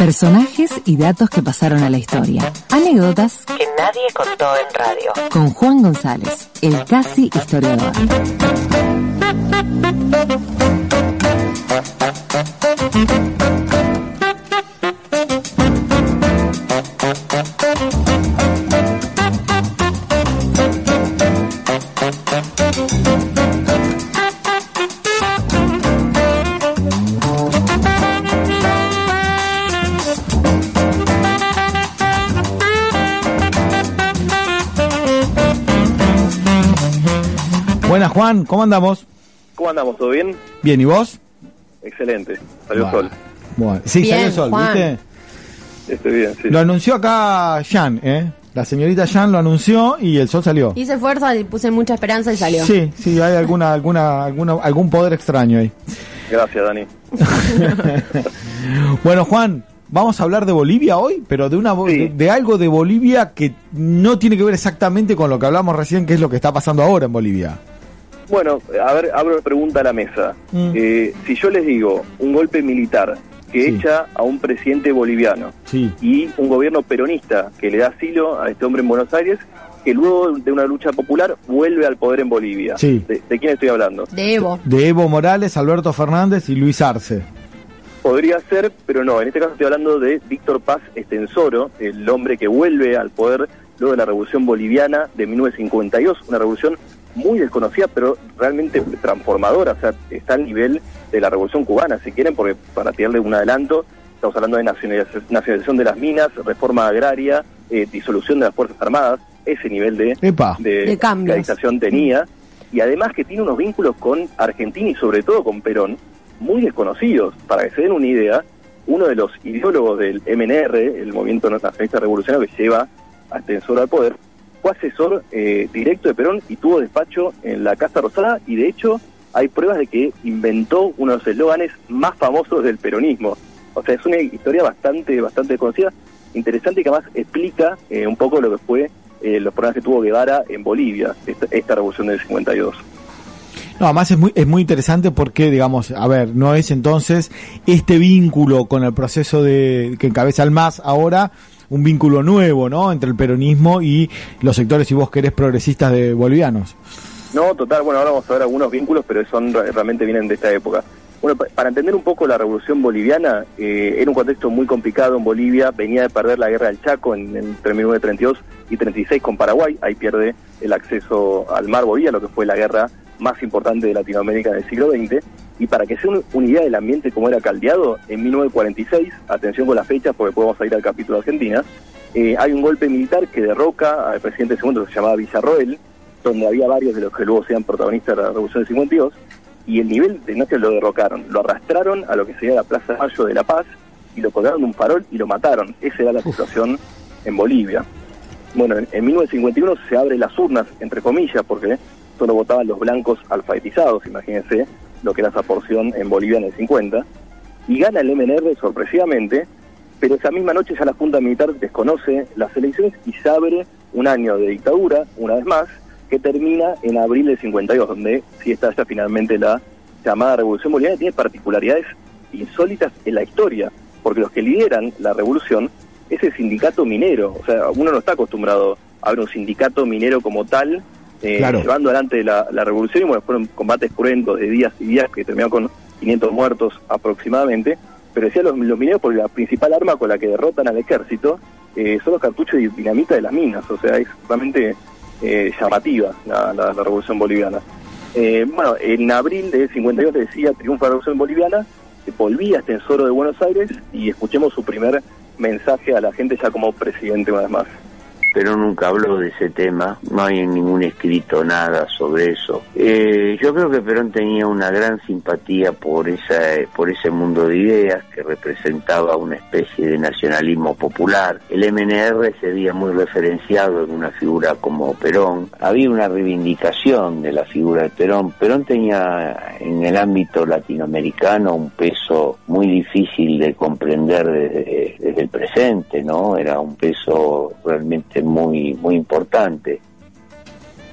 Personajes y datos que pasaron a la historia. Anécdotas que nadie contó en radio. con Juan González, el casi historiador. Buenas Juan, ¿cómo andamos? ¿Cómo andamos? ¿Todo bien? Bien, ¿y vos? Excelente. Salió Bueno. sol. Bueno, sí, Bien, salió el sol, Juan. ¿viste? Estoy bien, sí. Lo anunció acá Jan, ¿eh? La señorita Jan lo anunció y el sol salió. Hice fuerza y puse mucha esperanza y salió. Sí, sí, hay alguna, alguna, alguna, algún poder extraño ahí. Gracias, Dani. Bueno, Juan, vamos a hablar de Bolivia hoy, pero de una bo- Sí. de, de algo de Bolivia que no tiene que ver exactamente con lo que hablamos recién, que es lo que está pasando ahora en Bolivia. Bueno, a ver, abro una pregunta a la mesa. Mm. Eh, si yo les digo un golpe militar que Sí. echa a un presidente boliviano Sí. y un gobierno peronista que le da asilo a este hombre en Buenos Aires, que luego de una lucha popular vuelve al poder en Bolivia. Sí. ¿De, de quién estoy hablando? De Evo. De Evo Morales, Alberto Fernández y Luis Arce. Podría ser, pero no. En este caso estoy hablando de Víctor Paz Estensoro, el hombre que vuelve al poder luego de la Revolución Boliviana de 1952, una revolución muy desconocida, pero realmente transformadora. O sea, está al nivel de la Revolución Cubana, si quieren, porque para tirarle un adelanto, estamos hablando de nacionalización, de las minas, reforma agraria, eh, disolución de las Fuerzas Armadas, ese nivel de, Epa. de, De organización tenía, y además que tiene unos vínculos con Argentina y sobre todo con Perón, muy desconocidos. Para que se den una idea, uno de los ideólogos del MNR, el movimiento nacionalista revolucionario que lleva a Estensoro al poder, fue asesor eh, directo de Perón y tuvo despacho en la Casa Rosada y de hecho hay pruebas de que inventó uno de los eslóganes más famosos del peronismo. O sea, es una historia bastante, bastante conocida, interesante y que además explica eh, un poco lo que fue eh, los problemas que tuvo Guevara en Bolivia, esta, esta revolución del 52. No, además es muy, es muy interesante porque, digamos, a ver, no es entonces este vínculo con el proceso de que encabeza el MAS ahora un vínculo nuevo, ¿no? Entre el peronismo y los sectores, si vos querés, progresistas de bolivianos. No, total, bueno, ahora vamos a ver algunos vínculos, pero son realmente vienen de esta época. Bueno, pa- para entender un poco la revolución boliviana, eh, era un contexto muy complicado en Bolivia, venía de perder la guerra del Chaco en- entre 1932 y 36 con Paraguay, ahí pierde el acceso al mar Bolivia, lo que fue la guerra más importante de Latinoamérica del siglo XX, y para que se den una idea del ambiente como era caldeado, en 1946, atención con las fechas porque podemos ir al capítulo de Argentina, eh, hay un golpe militar que derroca al presidente segundo que se llamaba Villarroel, donde había varios de los que luego sean protagonistas de la Revolución del 52, y el nivel de no que lo derrocaron, lo arrastraron a lo que sería la Plaza Mayo de La Paz y lo colgaron de un farol y lo mataron. Esa era la situación en Bolivia. Bueno, en, en 1951 se abren las urnas, entre comillas, porque solo votaban los blancos alfabetizados, imagínense lo que era esa porción en Bolivia en el 50, y gana el MNR sorpresivamente, pero esa misma noche ya la Junta Militar desconoce las elecciones y se abre un año de dictadura, una vez más, que termina en abril del 52, donde sí está ya finalmente la llamada Revolución Boliviana, tiene particularidades insólitas en la historia, porque los que lideran la revolución es el sindicato minero, o sea, uno no está acostumbrado a ver un sindicato minero como tal, eh, Claro. llevando adelante la, la revolución, y bueno, fueron combates cruentos de días y días que terminaron con 500 muertos aproximadamente, pero decía los, los mineros porque la principal arma con la que derrotan al ejército eh, son los cartuchos de dinamita de las minas, o sea, es realmente eh, llamativa la, la- la revolución boliviana. Eh, bueno, en abril de 52 te decía, triunfa la revolución boliviana, volvía a Estensoro de Buenos Aires y escuchemos su primer mensaje a la gente ya como presidente una vez más. Pero nunca habló de ese tema, no hay en ningún escrito nada sobre eso. Eh, yo creo que Perón tenía una gran simpatía por esa, por ese mundo de ideas que representaba una especie de nacionalismo popular. El MNR se veía muy referenciado en una figura como Perón. Había una reivindicación de la figura de Perón. Perón tenía en el ámbito latinoamericano un peso muy difícil de comprender desde, desde el presente, ¿no? Era un peso realmente muy, muy importante.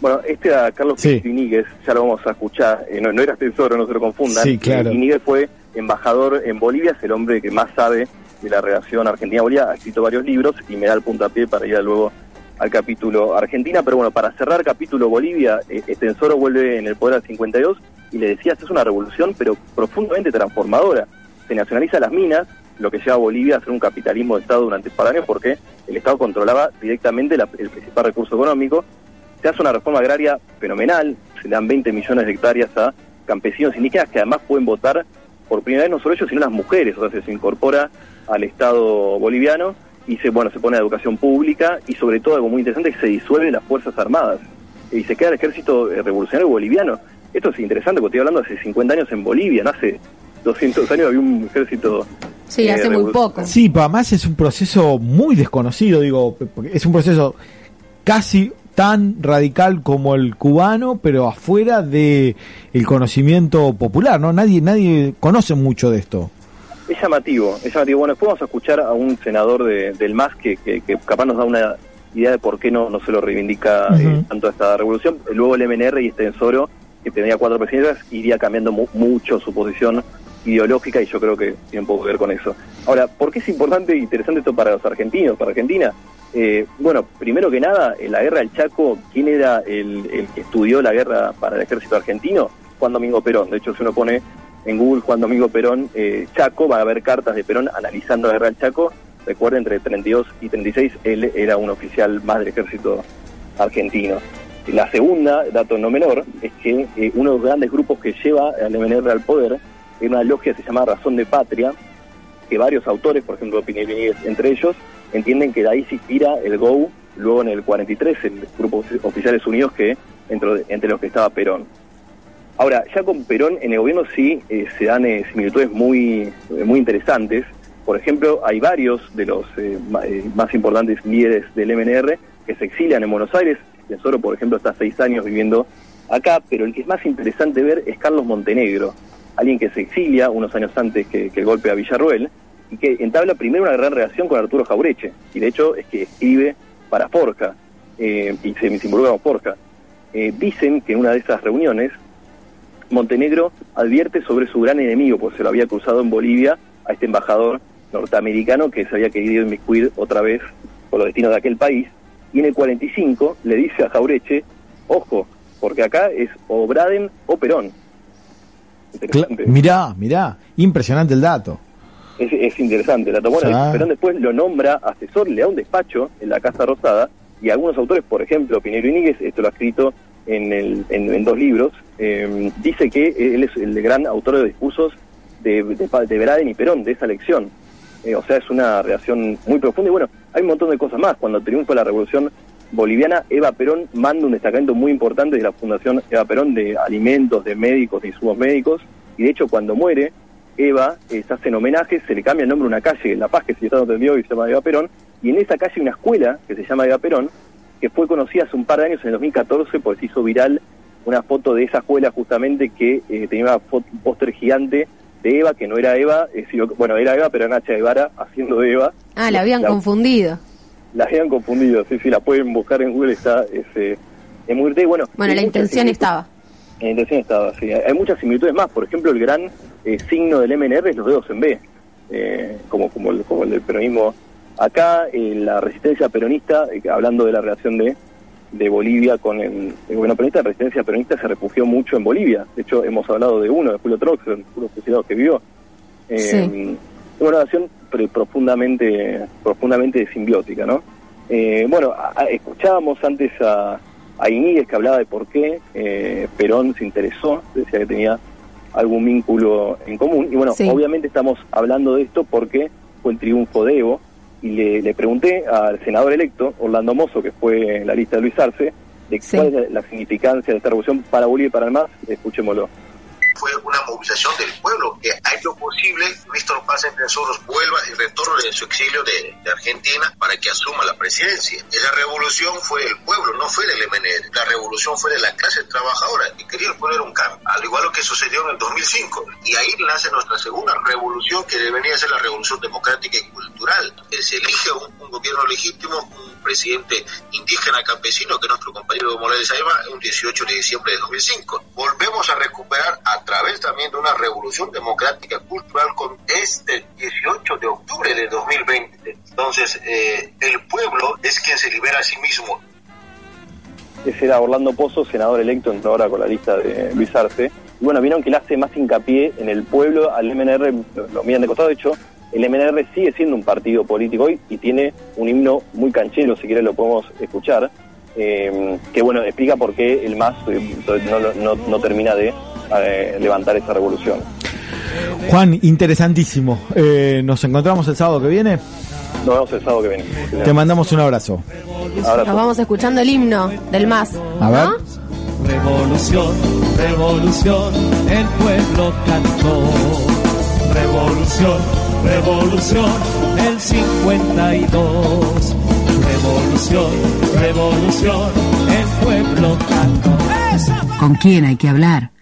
Bueno, este era Carlos Sí. Iníguez, ya lo vamos a escuchar, eh, no, no era Tesoro, no se lo confundan. Sí, claro. Eh, Iníguez fue embajador en Bolivia, es el hombre que más sabe de la relación Argentina-Bolivia, ha escrito varios libros y me da el puntapié para ir luego al capítulo Argentina. Pero bueno, para cerrar capítulo Bolivia, eh, Estensoro vuelve en el poder al 52 y le decía, esta es una revolución, pero profundamente transformadora. Se nacionaliza las minas, lo que lleva a Bolivia a ser un capitalismo de Estado durante un par años porque el Estado controlaba directamente la- el principal recurso económico. Se hace una reforma agraria fenomenal, se le dan 20 millones de hectáreas a campesinos indígenas que además pueden votar por primera vez no solo ellos, sino las mujeres, o sea, se incorpora al Estado boliviano y se, bueno, se pone a educación pública y sobre todo algo muy interesante que se disuelven las Fuerzas Armadas y se queda el ejército eh, revolucionario boliviano. Esto es interesante porque estoy hablando hace 50 años en Bolivia, no hace 200 años había un ejército... Sí, eh, hace muy poco. Sí, pero además es un proceso muy desconocido, digo, es un proceso casi tan radical como el cubano, pero afuera de el conocimiento popular, ¿no? Nadie nadie conoce mucho de esto. Es llamativo, es llamativo. Bueno, después vamos a escuchar a un senador de- del MAS que, que, que capaz nos da una idea de por qué no, no se lo reivindica eh, tanto esta revolución. Luego el MNR y Estensoro, que tenía cuatro presidencias, iría cambiando mu- mucho su posición ideológica y yo creo que tiene un poco que ver con eso. Ahora, ¿por qué es importante e interesante esto para los argentinos, para Argentina? Eh, bueno, primero que nada, en la guerra del Chaco, ¿quién era el, que estudió la guerra para el ejército argentino? Juan Domingo Perón. De hecho, si uno pone en Google Juan Domingo Perón eh, Chaco, va a haber cartas de Perón analizando la guerra del Chaco. Recuerden, entre 32 y 36, él era un oficial más del ejército argentino. La segunda, dato no menor, es que eh, uno de los grandes grupos que lleva al MNR al poder es una logia que se llama Razón de Patria, que varios autores, por ejemplo Pinel Benítez, entre ellos, entienden que de ahí se inspira el GO, luego en el 43, el Grupo Ofi- Oficiales Unidos, que entre, entre los que estaba Perón. Ahora, ya con Perón en el gobierno sí eh, se dan eh, similitudes muy, eh, muy interesantes. Por ejemplo, hay varios de los eh, eh, más importantes líderes del MNR que se exilian en Buenos Aires. Tesoro, por ejemplo, está seis años viviendo acá, pero el que es más interesante ver es Carlos Montenegro, alguien que se exilia unos años antes que, el golpe a Villarruel y que entabla primero una gran relación con Arturo Jaureche. Y de hecho es que escribe para Forja eh, y se involucra con Forja. Eh, dicen que en una de esas reuniones Montenegro advierte sobre su gran enemigo, pues se lo había cruzado en Bolivia a este embajador norteamericano que se había querido inmiscuir otra vez por los destinos de aquel país. Y en el 45 le dice a Jaureche, ojo, porque acá es o Braden o Perón. Interesante. mirá, mirá, impresionante el dato. Es, es interesante. La bueno, Sí. Perón después lo nombra asesor, le da un despacho en la Casa Rosada y algunos autores, por ejemplo, Pinero Iníguez, esto lo ha escrito en, el, en, en dos libros, eh, dice que él es el gran autor de discursos de, de, de Braden y Perón, de esa elección. Eh, o sea, es una relación muy profunda y bueno, hay un montón de cosas más. Cuando triunfa la revolución boliviana, Eva Perón manda un destacamento muy importante de la Fundación Eva Perón de alimentos, de médicos, de insumos médicos y de hecho cuando muere, Eva eh, se hacen homenajes, se le cambia el nombre a una calle en La Paz, que si está entendido, y se llama Eva Perón, y en esa calle hay una escuela que se llama Eva Perón, que fue conocida hace un par de años, en el 2014, porque se hizo viral una foto de esa escuela justamente que eh, tenía un póster gigante de Eva, que no era Eva, eh, sino bueno, era Eva, pero era Nacha Guevara haciendo de Eva. Ah, la habían La- confundido. La habían confundido, sí, sí, la pueden buscar en Google, está, es, eh, es muy y bueno. Bueno, la intención estaba. La intención estaba, sí. Hay muchas similitudes más. Por ejemplo, el gran eh, signo del MNR es los dedos en B, eh, como, como, el, como el del peronismo. Acá, eh, la resistencia peronista, eh, hablando de la relación de, de Bolivia con el, el gobierno peronista, la resistencia peronista se refugió mucho en Bolivia. De hecho, hemos hablado de uno, de Julio Trox, el Julio fusilado que vivió. Eh, Sí. Es una relación pre- profundamente, profundamente simbiótica, ¿no? Eh, bueno, a- a- escuchábamos antes a, a Iñiguez que hablaba de por qué eh, Perón se interesó, decía que tenía algún vínculo en común. Y bueno, Sí. obviamente estamos hablando de esto porque fue el triunfo de Evo. Y le, le pregunté al senador electo, Orlando Mozo, que fue en la lista de Luis Arce, de Sí. cuál es la, la significancia de esta revolución para Bolivia y para el MAS. Escuchémoslo. fue una movilización del pueblo que ha hecho posible Víctor Paz entre nosotros vuelva y retorne de su exilio de, de Argentina para que asuma la presidencia. Esa revolución fue el pueblo, no fue del MNR. La revolución fue de la clase trabajadora que quería poner un cambio, al igual que sucedió en el 2005. Y ahí nace nuestra segunda revolución que debería ser la revolución democrática y cultural. Que se elige un, un gobierno legítimo, un presidente indígena campesino que nuestro compañero Morales Aiba un 18 de diciembre de 2005. Volvemos a recuperar a través también de una revolución democrática cultural con este 18 de octubre de Entonces, eh, el pueblo es quien se libera a sí mismo. Ese era Orlando Pozo, senador electo, entró ahora con la lista de Luis Arce. Y bueno, vieron que él hace más hincapié en el pueblo, al MNR lo, miran de costado. De hecho, el MNR sigue siendo un partido político hoy y tiene un himno muy canchero, si quiere lo podemos escuchar, eh, que bueno, explica por qué el MAS eh, no, no, no termina de eh, levantar esa revolución. Juan, interesantísimo. Eh, nos encontramos el sábado que viene. Nos vemos el sábado que viene. Te mandamos un abrazo. Abrazo. Nos vamos escuchando el himno del MAS. A ver. ¿no? Revolución, revolución, el pueblo cantó. Revolución, revolución, el 52. Revolución, revolución, el pueblo cantó. ¿Con quién hay que hablar?